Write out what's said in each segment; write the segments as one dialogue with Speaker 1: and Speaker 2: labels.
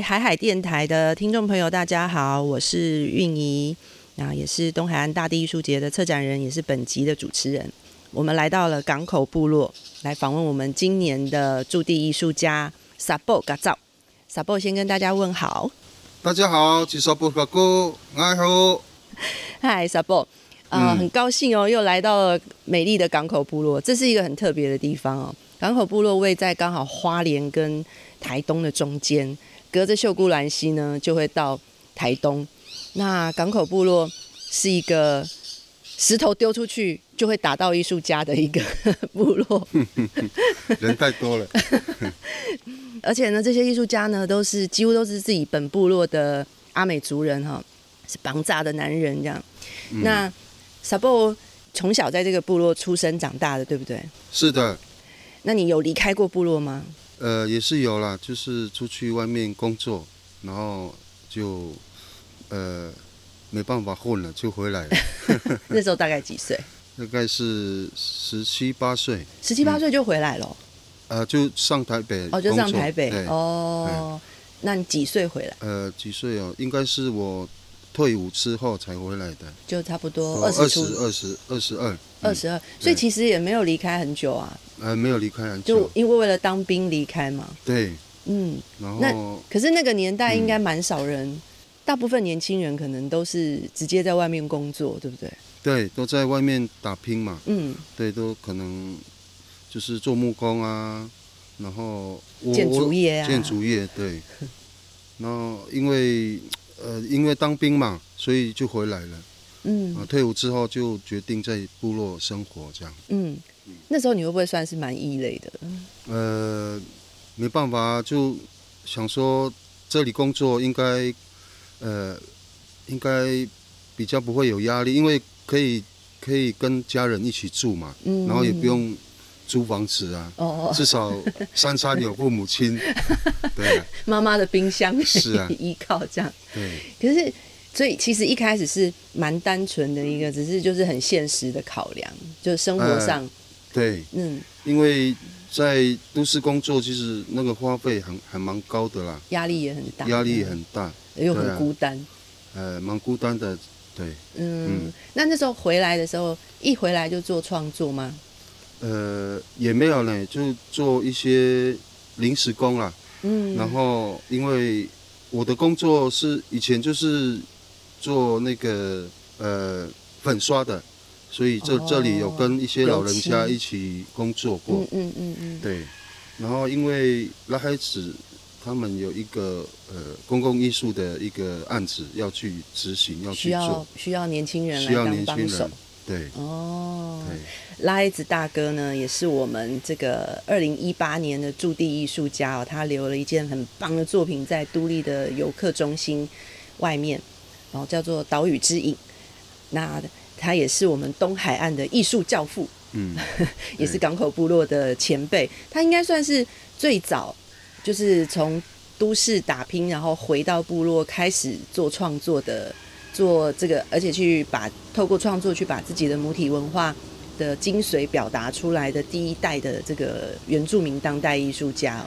Speaker 1: 海海电台的听众朋友，大家好，我是韵怡，啊也是东海岸大地艺术节的策展人，也是本集的主持人。我们来到了港口部落，来访问我们今年的驻地艺术家萨布嘎造。萨布先跟大家问好，
Speaker 2: 大家好，吉萨布嘎哥，你好。
Speaker 1: 嗨，萨布，啊，很高兴哦，又来到了美丽的港口部落，这是一个很特别的地方哦。港口部落位在刚好花莲跟台东的中间。隔着秀姑兰溪呢，就会到台东。那港口部落是一个石头丢出去就会打到艺术家的一个 部落，
Speaker 2: 人太多了。
Speaker 1: 而且呢，这些艺术家呢，都是几乎都是自己本部落的阿美族人哈，是绑扎的男人这样。那 Sabo 从小在这个部落出生长大的，对不对？
Speaker 2: 是的。
Speaker 1: 那你有离开过部落吗？
Speaker 2: 呃，也是有啦，就是出去外面工作，然后就呃没办法混了，就回来了。
Speaker 1: 那时候大概几岁？
Speaker 2: 大概是十七八岁。
Speaker 1: 十七八岁就回来了？
Speaker 2: 呃，就上台北。
Speaker 1: 哦，就上台北。哦，那你几岁回来？
Speaker 2: 呃，几岁哦？应该是我退伍之后才回来的。
Speaker 1: 就差不多二
Speaker 2: 十、二十二、十二。
Speaker 1: 二十二，所以其实也没有离开很久啊。
Speaker 2: 呃，没有离开很久，
Speaker 1: 就因为为了当兵离开嘛。
Speaker 2: 对，
Speaker 1: 嗯，然后那可是那个年代应该蛮少人，大部分年轻人可能都是直接在外面工作，对不对？
Speaker 2: 对，都在外面打拼嘛。嗯，对，都可能就是做木工啊，然后
Speaker 1: 建筑业啊，
Speaker 2: 建筑业对。然后因为呃，因为当兵嘛，所以就回来了。嗯，啊，退伍之后就决定在部落生活这样。嗯，
Speaker 1: 那时候你会不会算是蛮异类的？
Speaker 2: 呃，没办法，就想说这里工作应该，呃，应该比较不会有压力，因为可以可以跟家人一起住嘛，嗯，然后也不用租房子啊，哦，至少三餐有父母亲，对，
Speaker 1: 妈妈的冰箱
Speaker 2: 是啊，
Speaker 1: 依靠这样，
Speaker 2: 对，
Speaker 1: 可是。所以其实一开始是蛮单纯的一个，只是就是很现实的考量，就生活上。
Speaker 2: 对，嗯，因为在都市工作，其实那个花费很还蛮高的啦，
Speaker 1: 压力也很大，
Speaker 2: 压力也很大，
Speaker 1: 又很孤单。
Speaker 2: 呃，蛮孤单的，对。
Speaker 1: 嗯，那那时候回来的时候，一回来就做创作吗？
Speaker 2: 呃，也没有呢，就做一些临时工啦。嗯，然后因为我的工作是以前就是。做那个呃粉刷的，所以这这里有跟一些老人家一起工作过。嗯嗯嗯嗯。对，然后因为拉海子他们有一个呃公共艺术的一个案子要去执行，要去做，
Speaker 1: 需要年轻人来当帮手。
Speaker 2: 对。
Speaker 1: 哦。对。拉子大哥呢，也是我们这个二零一八年的驻地艺术家哦，他留了一件很棒的作品在都立的游客中心外面。然后叫做岛屿之影，那他也是我们东海岸的艺术教父，嗯，也是港口部落的前辈。他应该算是最早，就是从都市打拼，然后回到部落开始做创作的，做这个，而且去把透过创作去把自己的母体文化的精髓表达出来的第一代的这个原住民当代艺术家哦。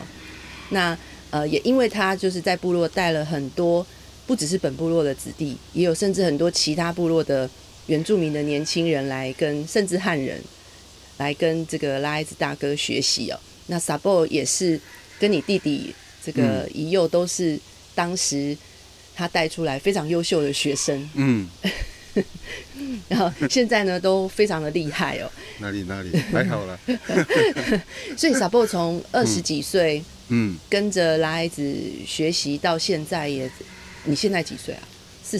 Speaker 1: 那呃，也因为他就是在部落带了很多。不只是本部落的子弟，也有甚至很多其他部落的原住民的年轻人来跟，甚至汉人来跟这个拉子大哥学习哦。那萨博也是跟你弟弟这个一幼都是当时他带出来非常优秀的学生。嗯，然后现在呢都非常的厉害哦。
Speaker 2: 哪里哪里还好了。
Speaker 1: 所以萨博从二十几岁，嗯，跟着拉子学习到现在也。你现在几岁啊？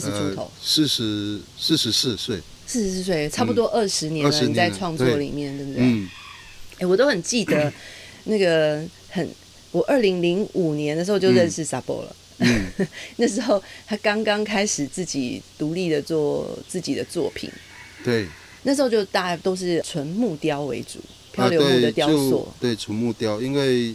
Speaker 1: 四十出头，
Speaker 2: 四十四十四岁，
Speaker 1: 四十四岁，差不多二十年了。你在创作里面，对不对？嗯。哎，我都很记得那个很，我二零零五年的时候就认识萨博了。嗯。那时候他刚刚开始自己独立的做自己的作品。
Speaker 2: 对。
Speaker 1: 那时候就大家都是纯木雕为主，漂流木的雕塑。
Speaker 2: 对，纯木雕，因为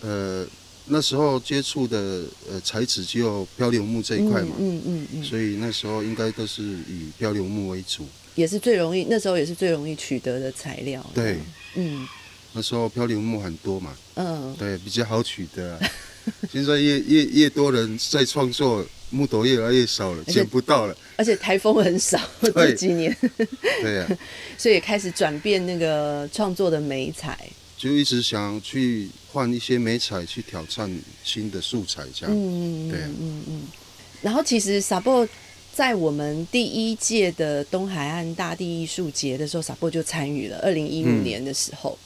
Speaker 2: 呃。那时候接触的呃材质只有漂流木这一块嘛，嗯嗯嗯，所以那时候应该都是以漂流木为主，
Speaker 1: 也是最容易那时候也是最容易取得的材料。
Speaker 2: 对，嗯，那时候漂流木很多嘛，嗯，对，比较好取得。现在越越越多人在创作，木头越来越少了，
Speaker 1: 且
Speaker 2: 捡不到了。
Speaker 1: 而且台风很少这几年，
Speaker 2: 对呀，
Speaker 1: 所以开始转变那个创作的美彩，
Speaker 2: 就一直想去换一些美彩，去挑战新的素材，这样。嗯嗯对，嗯嗯。
Speaker 1: 然后其实萨波在我们第一届的东海岸大地艺术节的时候，萨波就参与了。二零一五年的时候，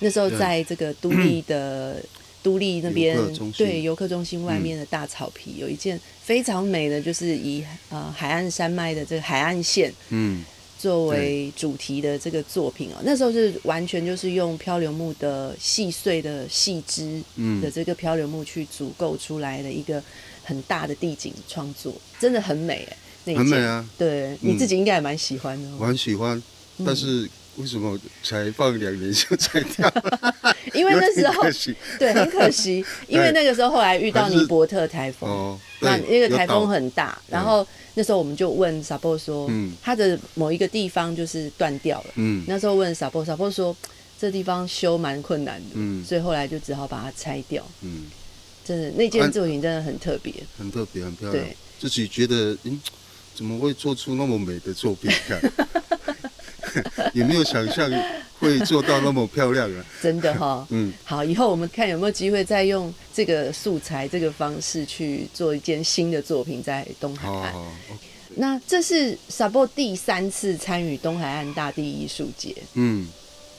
Speaker 1: 那时候在这个都立的。都立那边对游客中心外面的大草皮有一件非常美的，就是以呃海岸山脉的这个海岸线嗯作为主题的这个作品哦，那时候是完全就是用漂流木的细碎的细枝的这个漂流木去组构出来的一个很大的地景创作，真的很美
Speaker 2: 哎，很美啊，
Speaker 1: 对你自己应该也蛮喜欢的，
Speaker 2: 我很喜欢，但是。为什么才放两年就拆掉？
Speaker 1: 因为那时候 对很可惜，因为那个时候后来遇到尼伯特台风，那那个台风很大，然后那时候我们就问萨波说，嗯，他的某一个地方就是断掉了，嗯，那时候问萨波，萨波说这地方修蛮困难的，嗯，所以后来就只好把它拆掉，嗯，真的那件作品真的很特别，
Speaker 2: 很特别，很漂亮，自己觉得嗯，怎么会做出那么美的作品？也没有想象会做到那么漂亮啊！
Speaker 1: 真的哈，嗯，好，以后我们看有没有机会再用这个素材、这个方式去做一件新的作品在东海岸。那这是 Sabo 第三次参与东海岸大地艺术节。嗯，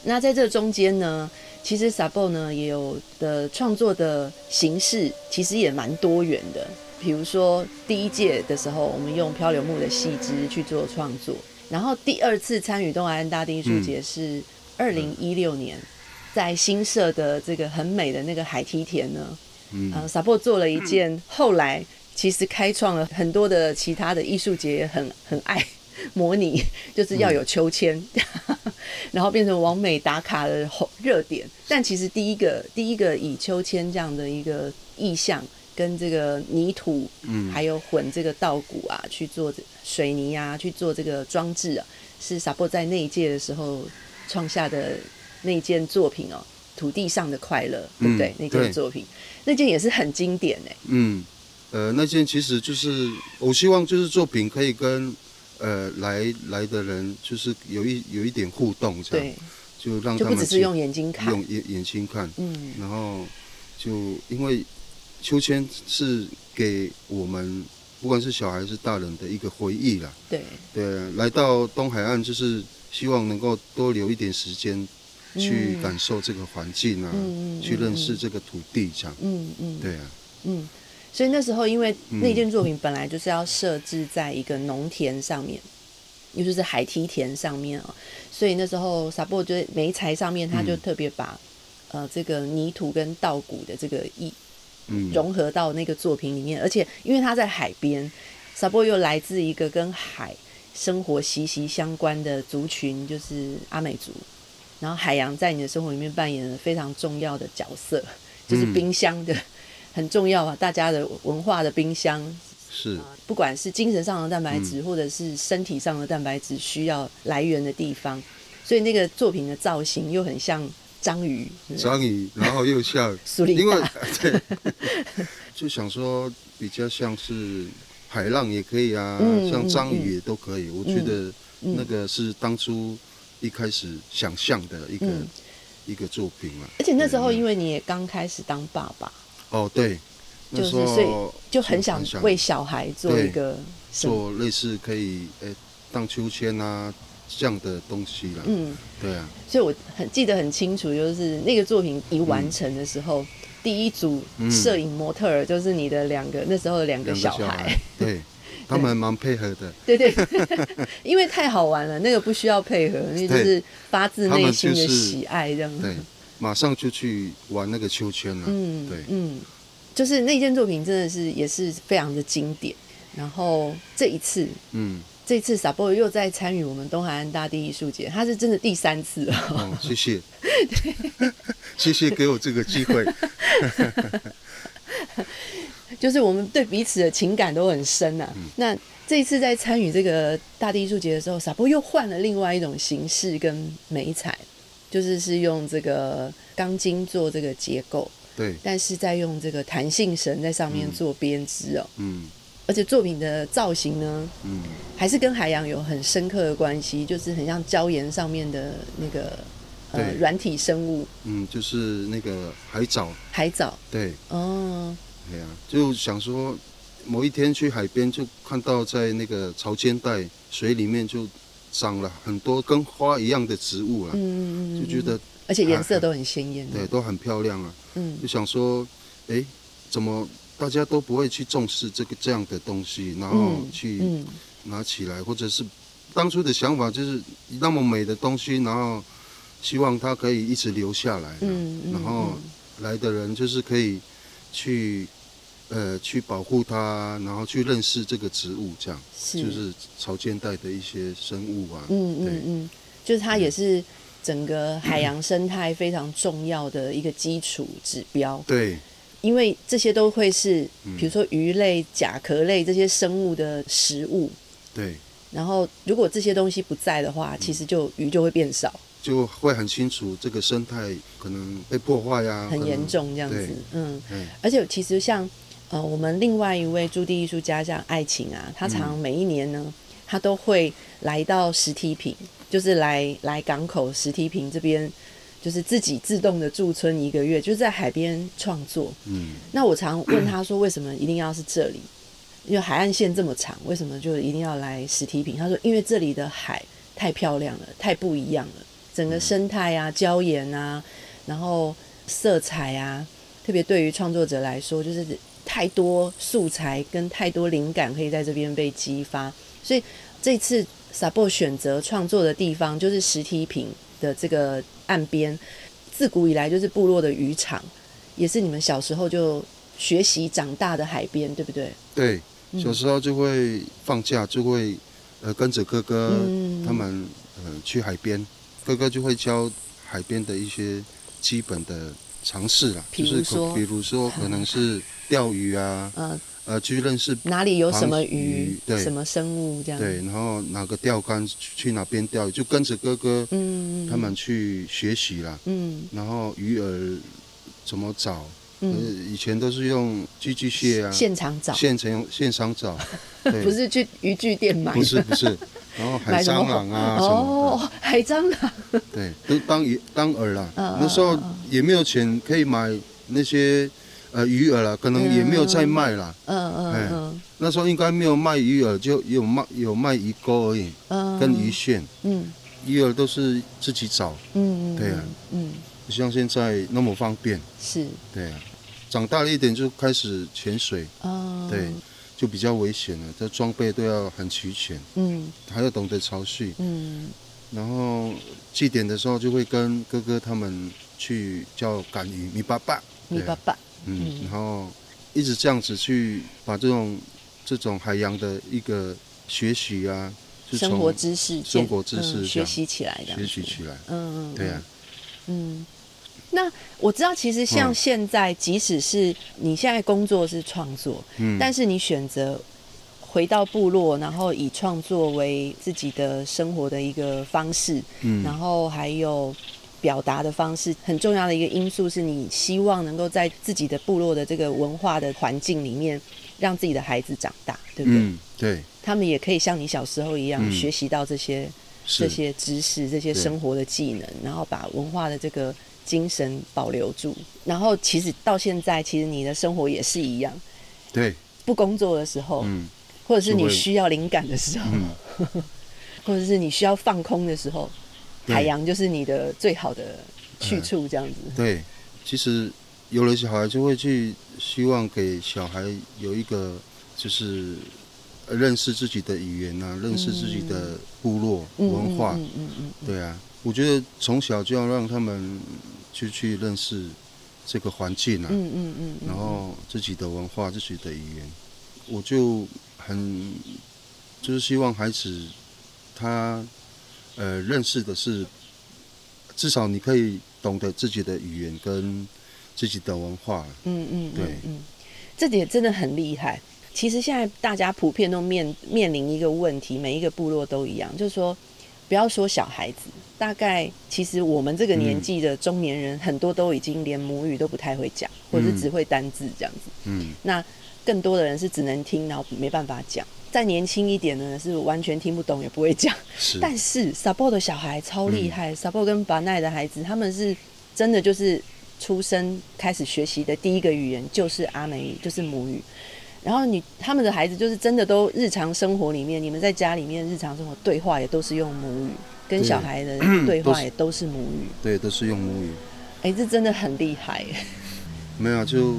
Speaker 1: 那在这中间呢，其实 Sabo 呢也有的创作的形式，其实也蛮多元的。比如说第一届的时候，我们用漂流木的细枝去做创作。然后第二次参与东海岸大地艺术节是二零一六年，在新社的这个很美的那个海梯田呢，嗯，萨波做了一件，后来其实开创了很多的其他的艺术节很很爱 模拟，就是要有秋千，然后变成完美打卡的热点。但其实第一个第一个以秋千这样的一个意象。跟这个泥土，嗯，还有混这个稻谷啊，去做水泥啊，去做这个装置啊，是萨波在那一届的时候创下的那件作品哦，土地上的快乐，对不对？那件作品，那件也是很经典哎。
Speaker 2: 嗯，呃，那件其实就是我希望就是作品可以跟呃来来的人就是有一有一点互动，这样，就让他们
Speaker 1: 就不只是用眼睛看，
Speaker 2: 用眼眼睛看，嗯，然后就因为。秋千是给我们不管是小孩是大人的一个回忆啦。
Speaker 1: 对
Speaker 2: 对，来到东海岸就是希望能够多留一点时间去感受这个环境啊，去认识这个土地这样。嗯嗯，对啊。
Speaker 1: 嗯，所以那时候因为那件作品本来就是要设置在一个农田上面，也就是海梯田上面啊，所以那时候萨波就煤材上面他就特别把呃这个泥土跟稻谷的这个意。融合到那个作品里面，而且因为他在海边，萨波又来自一个跟海生活息息相关的族群，就是阿美族。然后海洋在你的生活里面扮演了非常重要的角色，就是冰箱的 很重要啊，大家的文化的冰箱。
Speaker 2: 是，
Speaker 1: 不管是精神上的蛋白质，或者是身体上的蛋白质需要来源的地方，所以那个作品的造型又很像。章鱼，
Speaker 2: 章鱼，然后又像，因为对，就想说比较像是海浪也可以啊，像章鱼也都可以。我觉得那个是当初一开始想象的一个一个作品嘛。
Speaker 1: 而且那时候因为你也刚开始当爸爸，
Speaker 2: 哦对，
Speaker 1: 就是所以就很想为小孩做一个
Speaker 2: 做类似可以诶荡秋千啊。这样的东西了，嗯，对啊，
Speaker 1: 所以我很记得很清楚，就是那个作品一完成的时候，第一组摄影模特儿就是你的两个那时候的两个小孩，
Speaker 2: 对，他们蛮配合的，
Speaker 1: 对。对，因为太好玩了，那个不需要配合，那就是发自内心的喜爱这样，
Speaker 2: 对，马上就去玩那个秋千了，嗯，对，嗯，
Speaker 1: 就是那件作品真的是也是非常的经典，然后这一次，嗯。这次萨波又在参与我们东海岸大地艺术节，他是真的第三次了。
Speaker 2: 哦，谢谢，谢谢给我这个机会。
Speaker 1: 就是我们对彼此的情感都很深呐。那这一次在参与这个大地艺术节的时候，萨波又换了另外一种形式跟美彩，就是是用这个钢筋做这个结构，
Speaker 2: 对，
Speaker 1: 但是在用这个弹性绳在上面做编织哦，
Speaker 2: 嗯
Speaker 1: 而且作品的造型呢，
Speaker 2: 嗯，
Speaker 1: 还是跟海洋有很深刻的关系，就是很像礁岩上面的那个呃
Speaker 2: 对。
Speaker 1: 软体生物。
Speaker 2: 嗯，就是那个海藻，
Speaker 1: 海藻。
Speaker 2: 对，
Speaker 1: 哦，
Speaker 2: 对呀、就想说某一天去海边，就看到在那个潮间带水里面就长了很多跟花一样的植物啊，
Speaker 1: 嗯嗯嗯，
Speaker 2: 就觉得
Speaker 1: 而且颜色都很鲜艳，
Speaker 2: 对，都很漂亮啊，
Speaker 1: 嗯。
Speaker 2: 就想说，哎，怎么大家都不会去重视这个这样的东西，然后
Speaker 1: 嗯
Speaker 2: 去
Speaker 1: 嗯。
Speaker 2: 拿起来，或者是当初的想法就是那么美的东西，然后希望它可以一直留下来啊、
Speaker 1: 嗯嗯，
Speaker 2: 然后来的人就是可以去呃去保护它，然后去认识这个植物，这样
Speaker 1: 是。
Speaker 2: 就是潮间带的一些生物啊。
Speaker 1: 嗯嗯嗯，就是它也是整个海洋生态非常重要的一个基础指标，
Speaker 2: 对
Speaker 1: 因为这些都会是
Speaker 2: 嗯
Speaker 1: 比如说鱼类、甲壳类这些生物的食物。
Speaker 2: 对，
Speaker 1: 然后，如果这些东西不在的话，其实就鱼就会变少，
Speaker 2: 就会很清楚这个生态可能被破坏啊，
Speaker 1: 很严。重这样子。嗯，
Speaker 2: 嗯
Speaker 1: 而且其实像呃，我们另外一位驻地艺术家像爱情啊，他常每一年呢，他都会来到石梯坪，就是来来港口石梯坪这边，就是自己自动的驻村一个月，就是在海边创作。
Speaker 2: 嗯，
Speaker 1: 那我常问他说，为什么一定要是这里？因为海岸线这么长，为什么就一定要来石梯坪？他说，因为这里的海太漂亮了，太不一样了，整个生态啊、礁岩啊，然后色彩啊，特别对于创作者来说，就是太多素材跟太多灵感可以在这边被激发。所以这次 Sabo 选择创作的地方就是石梯坪的这个岸边，自古以来就是部落的渔场，也是你们小时候就学习长大的海边，对不对？
Speaker 2: 对，
Speaker 1: 嗯。
Speaker 2: 小时候就会放假就会呃跟着哥哥
Speaker 1: 嗯。
Speaker 2: 他们呃去海边，哥哥就会教海边的一些基本的常识啦，就是可
Speaker 1: 说
Speaker 2: 比如说可能是钓鱼啊，
Speaker 1: 嗯、
Speaker 2: 呃去认识
Speaker 1: 哪里有什么
Speaker 2: 螃
Speaker 1: 鱼
Speaker 2: 鱼，对。
Speaker 1: 什么生物这样？
Speaker 2: 对，然后哪个钓竿去去哪边钓鱼，就跟着哥哥
Speaker 1: 嗯，嗯，
Speaker 2: 他们去学习啦，
Speaker 1: 嗯。
Speaker 2: 然后鱼饵怎么找，呃
Speaker 1: 嗯，
Speaker 2: 以前都是用寄居蟹啊，
Speaker 1: 现场找，
Speaker 2: 现成现场找，
Speaker 1: 不是去渔具店买，
Speaker 2: 不是不是，然后海蟑螂啊什么？
Speaker 1: 哦，海蟑螂，
Speaker 2: 的，对，都当鱼当饵啦。
Speaker 1: 嗯
Speaker 2: 那时候也没有钱可以买那些呃鱼饵啦，可能也没有再卖了。
Speaker 1: 嗯嗯
Speaker 2: 哎
Speaker 1: 嗯。
Speaker 2: 那时候应该没有卖鱼饵，就有卖有卖鱼钩而已，
Speaker 1: 嗯，
Speaker 2: 跟鱼线。
Speaker 1: 嗯。
Speaker 2: 鱼饵都是自己找，
Speaker 1: 嗯，嗯
Speaker 2: 对啊，
Speaker 1: 嗯，
Speaker 2: 不像现在那么方便。
Speaker 1: 是。
Speaker 2: 对啊，长大了一点就开始潜水，
Speaker 1: 啊，
Speaker 2: 对，就比较危险了，这装备都要很齐全，
Speaker 1: 嗯。
Speaker 2: 还要懂得潮汐。
Speaker 1: 嗯。
Speaker 2: 然后祭典的时候就会跟哥哥他们去叫赶鱼米爸爸，对啊。
Speaker 1: 你爸爸，
Speaker 2: 嗯
Speaker 1: 嗯，
Speaker 2: 然后一直这样子去把这种这种海洋的一个学习啊，就
Speaker 1: 生活知识，
Speaker 2: 生活知识
Speaker 1: 嗯学习起来的，
Speaker 2: 学习起来，
Speaker 1: 嗯，嗯，
Speaker 2: 对啊，
Speaker 1: 嗯。那我知道，其实像
Speaker 2: 嗯
Speaker 1: 现在，即使是你现在工作是创作，
Speaker 2: 嗯，
Speaker 1: 但是你选择回到部落，然后以创作为自己的生活的一个方式，
Speaker 2: 嗯。
Speaker 1: 然后还有表达的方式，很重要的一个因素是你希望能够在自己的部落的这个文化的环境里面，让自己的孩子长大，对不对？
Speaker 2: 嗯对。
Speaker 1: 他们也可以像你小时候一样、
Speaker 2: 嗯。
Speaker 1: 学习到这些这些知识、这些生活的技能，然后把文化的这个精神保留住。然后其实到现在，其实你的生活也是一样，
Speaker 2: 对，
Speaker 1: 不工作的时候，
Speaker 2: 嗯。
Speaker 1: 或者是你需要灵感的时候，
Speaker 2: 嗯。
Speaker 1: 或者是你需要放空的时候，
Speaker 2: 对
Speaker 1: 海洋就是你的最好的去处，这样子。
Speaker 2: 对，其实有了小孩就会去希望给小孩有一个就是呃认识自己的语言啊，认识自己的部落
Speaker 1: 嗯
Speaker 2: 文化，
Speaker 1: 嗯嗯嗯嗯
Speaker 2: 对啊，我觉得从小就要让他们去去认识这个环境啊，
Speaker 1: 嗯嗯嗯嗯，
Speaker 2: 然后自己的文化、自己的语言，我就很就是希望孩子他呃认识的是，至少你可以懂得自己的语言跟自己的文化。
Speaker 1: 嗯嗯，
Speaker 2: 对
Speaker 1: 嗯嗯，这点真的很厉害。其实现在大家普遍都面面临一个问题，每一个部落都一样，就是说，不要说小孩子，大概其实我们这个年纪的中年人，很多都已经连母语都不太会讲，或者是只会单字这样子。嗯，那更多的人是只能听，然后没办法讲。再年轻一点呢，是完全听不懂也不会讲。
Speaker 2: 是，
Speaker 1: 但是 Sabo 的小孩超厉害，Sabo 跟巴奈的孩子，他们是真的就是出生开始学习的第一个语言就是阿美语，就是母语。然后你他们的孩子就是真的都日常生活里面，你们在家里面日常生活对话也都是用母语，跟小孩的对话 也都是母语。
Speaker 2: 对，都是用母语。
Speaker 1: 哎，这真的很厉害。
Speaker 2: 没有，就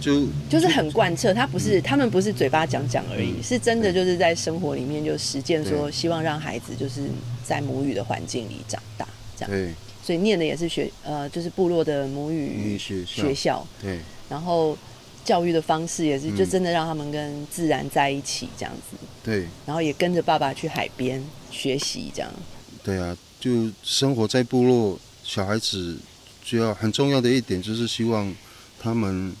Speaker 2: 就
Speaker 1: 就是很贯彻，他不是他们不是嘴巴讲讲而已，是真的就是在生活里面就实践，说希望让孩子就是在母语的环境里长大，这样。
Speaker 2: 对。
Speaker 1: 所以念的也是学呃，就是部落的母语学校。
Speaker 2: 对。
Speaker 1: 然后。教育的方式也是，就真的让他们跟自然在一起这样子。
Speaker 2: 对。
Speaker 1: 然后也跟着爸爸去海边学习这样。
Speaker 2: 对啊，就生活在部落，小孩子就要很重要的一点就是希望他们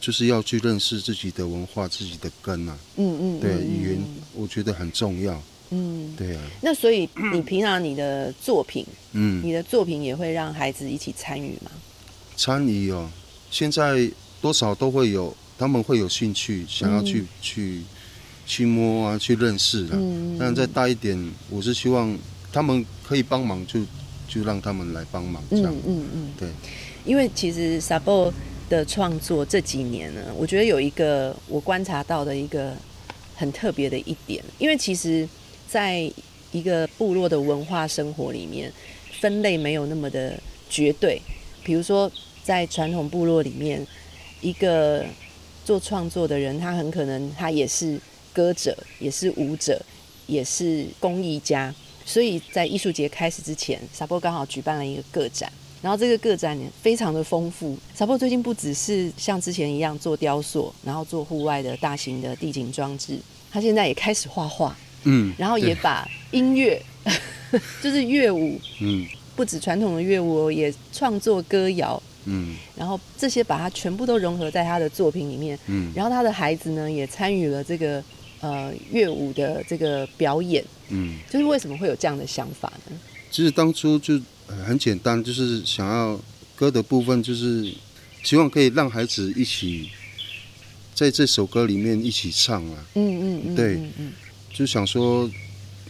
Speaker 2: 就是要去认识自己的文化、自己的根啊。嗯嗯。对，语言我觉得很重要。嗯。对啊。
Speaker 1: 那所以你平常你的作品，嗯，你的作品也会让孩子一起参与吗？
Speaker 2: 参与哦，现在。多少都会有，他们会有兴趣，想要去去去摸啊，去认识的。但再大一点，我是希望他们可以帮忙，就就让他们来帮忙这样。嗯嗯，对。
Speaker 1: 因为其实 Sabo 的创作这几年呢，我觉得有一个我观察到的一个很特别的一点，因为其实在一个部落的文化生活里面，分类没有那么的绝对。比如说在传统部落里面。一个做创作的人，他很可能他也是歌者，也是舞者，也是工艺家。所以在艺术节开始之前，沙波刚好举办了一个个展，然后这个个展非常的丰富。沙波最近不只是像之前一样做雕塑，然后做户外的大型的地景装置，他现在也开始画画，嗯，然后也把音乐，就是乐舞，嗯，不止传统的乐舞，也创作歌谣。嗯，然后这些把它全部都融合在他的作品里面，嗯，然后他的孩子呢也参与了这个呃乐舞的这个表演，嗯，就是为什么会有这样的想法呢？
Speaker 2: 其实当初就很简单，就是想要歌的部分，就是希望可以让孩子一起在这首歌里面一起唱啊，嗯嗯嗯，对，嗯，就想说。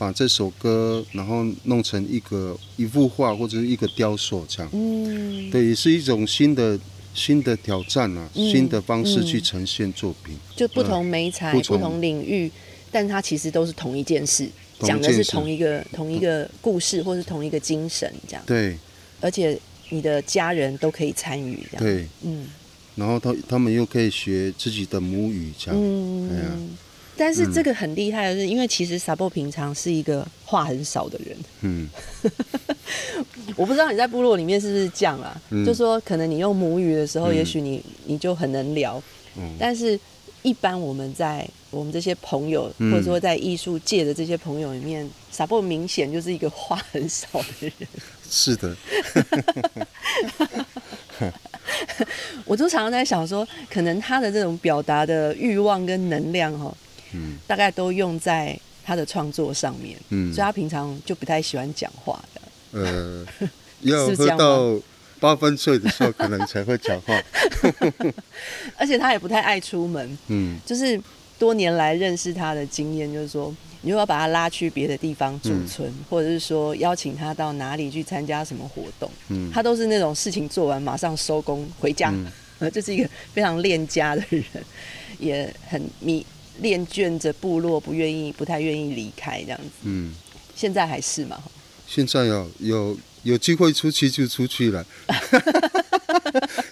Speaker 2: 把这首歌，然后弄成一个一幅画或者是一个雕塑这样，嗯，对，也是一种新的新的挑战啊，新的方式去呈现作品，
Speaker 1: 就不同媒材、不同领域，但它其实都是同一件事，讲的是同一个同一个故事，或是同一个精神这样。
Speaker 2: 对，
Speaker 1: 而且你的家人都可以参与这样。
Speaker 2: 对，嗯，然后他他们又可以学自己的母语这样，嗯。
Speaker 1: 但是这个很厉害的是，因为其实萨波平常是一个话很少的人。嗯，我不知道你在部落里面是不是这样啊？就说可能你用母语的时候，也许你你就很能聊。嗯。但是，一般我们在我们这些朋友，或者说在艺术界的这些朋友里面，萨波明显就是一个话很少的人。
Speaker 2: 是的。
Speaker 1: 我就常常在想说，可能他的这种表达的欲望跟能量，哈。嗯，大概都用在他的创作上面，嗯，所以他平常就不太喜欢讲话的。呃，
Speaker 2: 要喝到八分睡的时候，可能才会讲话。
Speaker 1: 而且他也不太爱出门，嗯，就是多年来认识他的经验，就是说，你如果要把他拉去别的地方驻村，或者是说邀请他到哪里去参加什么活动，嗯，他都是那种事情做完马上收工回家，嗯，这是一个非常恋家的人，也很迷。恋倦着部落，不愿意，不太愿意离开这样子。嗯，现在还是嘛？
Speaker 2: 现在有有有机会出去就出去了，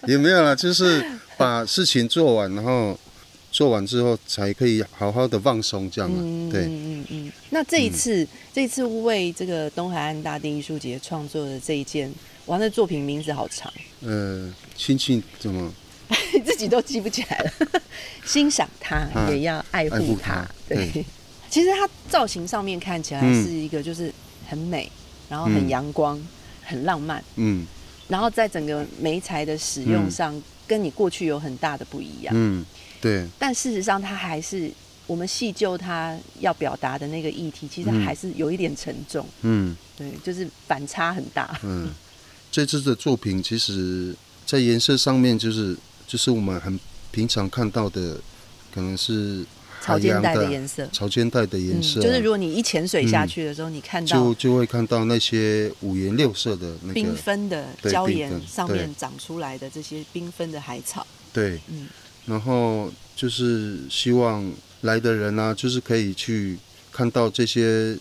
Speaker 2: 也没有了，就是把事情做完，然后做完之后才可以好好的放松这样嗯、对，嗯嗯
Speaker 1: 嗯。那这一次，这一次为这个东海岸大地艺术节创作的这一件，哇，那作品名字好长。
Speaker 2: 呃，亲亲怎么？
Speaker 1: 自己都记不起来了。欣赏它，也要爱护它。对，其实它造型上面看起来是一个，就是很美，然后很阳光，很浪漫。嗯。然后在整个眉材的使用上，跟你过去有很大的不一样。嗯，
Speaker 2: 对。
Speaker 1: 但事实上，它还是我们细究它要表达的那个议题，其实还是有一点沉重。
Speaker 2: 嗯，
Speaker 1: 对，就是反差很大。
Speaker 2: 嗯，这次的作品其实，在颜色上面，就是就是我们很平常看到的，可能是
Speaker 1: 草间带的颜色，
Speaker 2: 潮间带的颜色，
Speaker 1: 就是如果你一潜水下去的时候，你看
Speaker 2: 到就就会看到那些五颜六色的那个
Speaker 1: 缤纷的礁岩上面长出来的这些缤纷的海草。
Speaker 2: 对，嗯，然后就是希望来的人呢，就是可以去看到这些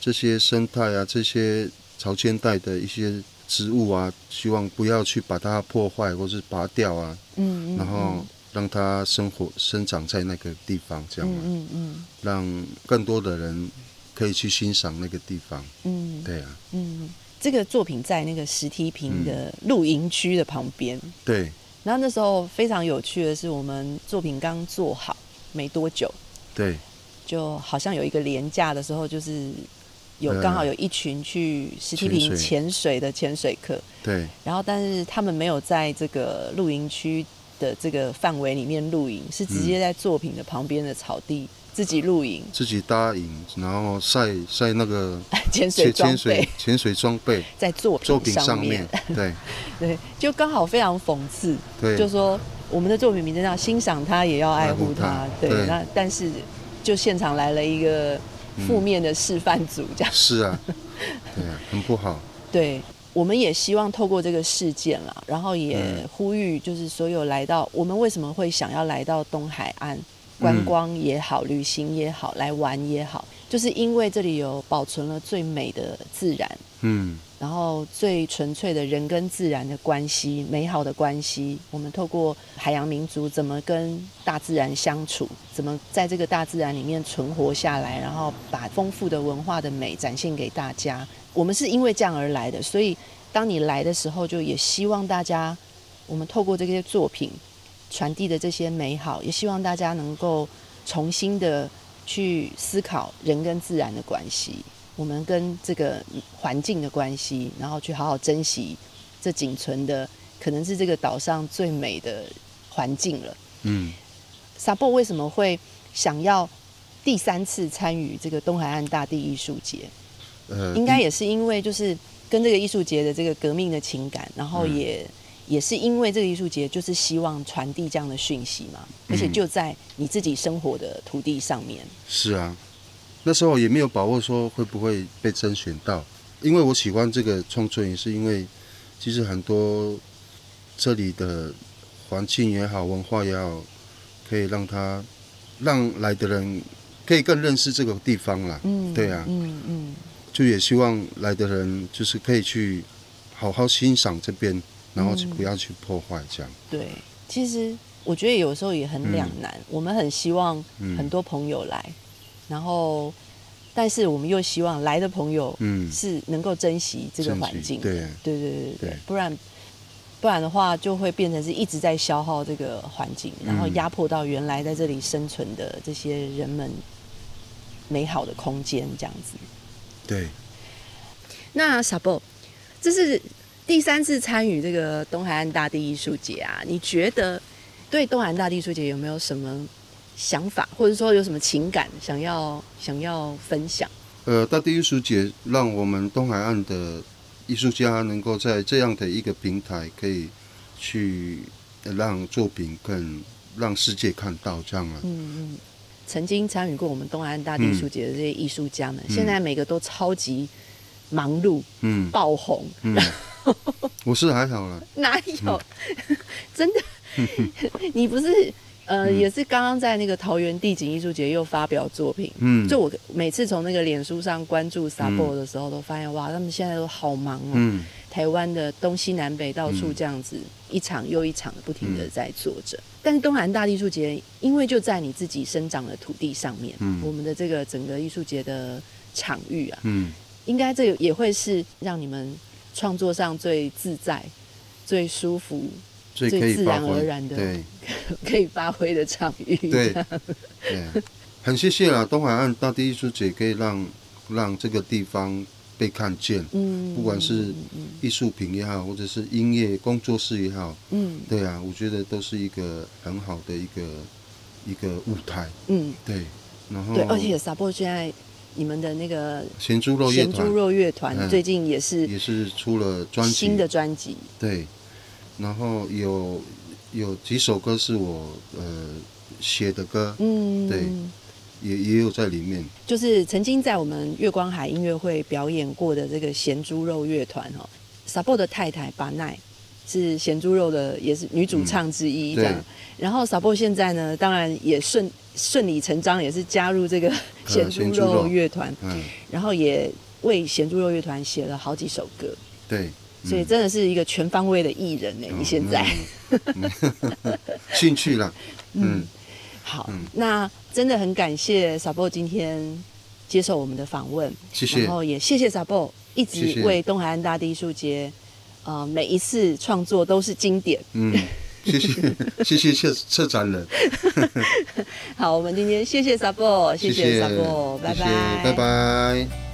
Speaker 2: 这些生态啊，这些潮间带的一些植物啊，希望不要去把它破坏或是拔掉啊，嗯，然后让它生活生长在那个地方，这样，嗯嗯，让更多的人可以去欣赏那个地方，嗯，对啊，
Speaker 1: 嗯，这个作品在那个石梯坪的露营区的旁边，
Speaker 2: 对。
Speaker 1: 然后那时候非常有趣的是，我们作品刚做好没多久，
Speaker 2: 对，
Speaker 1: 就好像有一个廉价的时候，就是有刚好有一群去石梯坪潜水。的潜水客，
Speaker 2: 对，
Speaker 1: 然后但是他们没有在这个露营区的这个范围里面露营，是直接在作品的旁边的草地。自己露营，
Speaker 2: 自己搭营，然后晒晒那个
Speaker 1: 潜水潜水，
Speaker 2: 潜水装备。
Speaker 1: 在作品
Speaker 2: 作品
Speaker 1: 上
Speaker 2: 面，对。
Speaker 1: 对，就刚好非常讽刺，
Speaker 2: 对，
Speaker 1: 就说我们的作品名称叫欣赏它也要爱护它，对，那但是就现场来了一个负面的示范组，这样。
Speaker 2: 是啊，对啊，很不好。
Speaker 1: 对，我们也希望透过这个事件啦，然后也呼吁，就是所有来到我们为什么会想要来到东海岸。观光也好，旅行也好，来玩也好，就是因为这里有保存了最美的自然，嗯，然后最纯粹的人跟自然的关系，美好的关系。我们透过海洋民族怎么跟大自然相处，怎么在这个大自然里面存活下来，然后把丰富的文化的美展现给大家。我们是因为这样而来的，所以当你来的时候，就也希望大家，我们透过这些作品。传递的这些美好，也希望大家能够重新的去思考人跟自然的关系，我们跟这个环境的关系，然后去好好珍惜这仅存的，可能是这个岛上最美的环境了。嗯，萨博为什么会想要第三次参与这个东海岸大地艺术节？呃，应该也是因为就是跟这个艺术节的这个革命的情感，然后也。也是因为这个艺术节，就是希望传递这样的讯息嘛，而且就在你自己生活的土地上面。
Speaker 2: 是啊，那时候也没有把握说会不会被甄选到，因为我喜欢这个创作，也是因为其实很多这里的环境也好，文化也好，可以让他让来的人可以更认识这个地方啦。嗯，对啊，嗯嗯，就也希望来的人就是可以去好好欣赏这边。然后就不要去破坏这样。
Speaker 1: 对，其实我觉得有时候也很两难。我们很希望很多朋友来，然后，但是我们又希望来的朋友嗯是能够珍惜这个环境。
Speaker 2: 对，
Speaker 1: 对，对，对，对。不然，不然的话就会变成是一直在消耗这个环境，然后压迫到原来在这里生存的这些人们美好的空间这样子。
Speaker 2: 对。
Speaker 1: 那小波，这是。第三次参与这个东海岸大地艺术节啊，你觉得对东海岸大地艺术节有没有什么想法，或者说有什么情感想要想要分享？
Speaker 2: 呃，大地艺术节让我们东海岸的艺术家能够在这样的一个平台，可以去让作品更让世界看到这样啊。嗯嗯，
Speaker 1: 曾经参与过我们东海岸大地艺术节的这些艺术家们，现在每个都超级忙碌，嗯，爆红，嗯。
Speaker 2: 我是还好了，
Speaker 1: 哪有？真的，你不是呃，也是刚刚在那个桃园地景艺术节又发表作品。嗯，就我每次从那个脸书上关注 Sabo 的时候，都发现哇，他们现在都好忙哦。嗯，台湾的东西南北到处这样子，一场又一场的不停的在做着。但是东海岸大艺术节，因为就在你自己生长的土地上面，嗯，我们的这个整个艺术节的场域啊，嗯，应该这也会是让你们。创作上最自在、最舒服、
Speaker 2: 最
Speaker 1: 自然而然的，
Speaker 2: 对，
Speaker 1: 可以发挥的场域。
Speaker 2: 对，对，很谢谢啦！东海岸大地艺术节可以让让这个地方被看见，嗯，不管是艺术品也好，或者是音乐工作室也好，嗯，对啊，我觉得都是一个很好的一个一个舞台，嗯，对。然后
Speaker 1: 对，而且 Support 现在你们的那个
Speaker 2: 咸猪肉乐团
Speaker 1: 咸猪肉乐团
Speaker 2: 嗯
Speaker 1: 最近也是
Speaker 2: 也是出了专辑，
Speaker 1: 新的专辑，
Speaker 2: 对，然后有有几首歌是我呃写的歌，
Speaker 1: 嗯，
Speaker 2: 对也也有在里面。
Speaker 1: 就是曾经在我们月光海音乐会表演过的这个咸猪肉乐团哦，Support 的太太巴奈是咸猪肉的，也是女主唱之一这样。
Speaker 2: 对
Speaker 1: 然后 Support 现在呢，当然也顺顺理成章，也是加入这个 咸猪肉乐团，
Speaker 2: 嗯，
Speaker 1: 然后也为咸猪肉乐团写了好几首歌，
Speaker 2: 对，
Speaker 1: 所以真的是一个全方位的艺人呢。你现在。
Speaker 2: 嗯兴趣了，嗯，
Speaker 1: 好，那真的很感谢 Sabo 今天接受我们的访问，
Speaker 2: 谢谢。
Speaker 1: 然后也谢谢 Sabo 一直为东海岸大地艺术节，呃，每一次创作都是经典。
Speaker 2: 嗯，谢谢 谢谢策策展人，
Speaker 1: 好，我们今天谢谢 Sabo，谢
Speaker 2: 谢
Speaker 1: Sabo，拜
Speaker 2: 谢谢
Speaker 1: 拜，
Speaker 2: 拜拜。